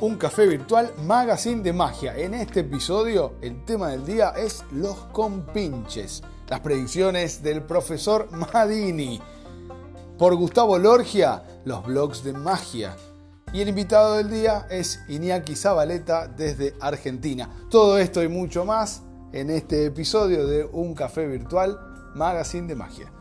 Un café virtual magazine de magia. En este episodio el tema del día es los compinches, las predicciones del profesor Madini. Por Gustavo Lorgia, los blogs de magia. Y el invitado del día es Iñaki Zabaleta desde Argentina. Todo esto y mucho más en este episodio de Un café virtual magazine de magia.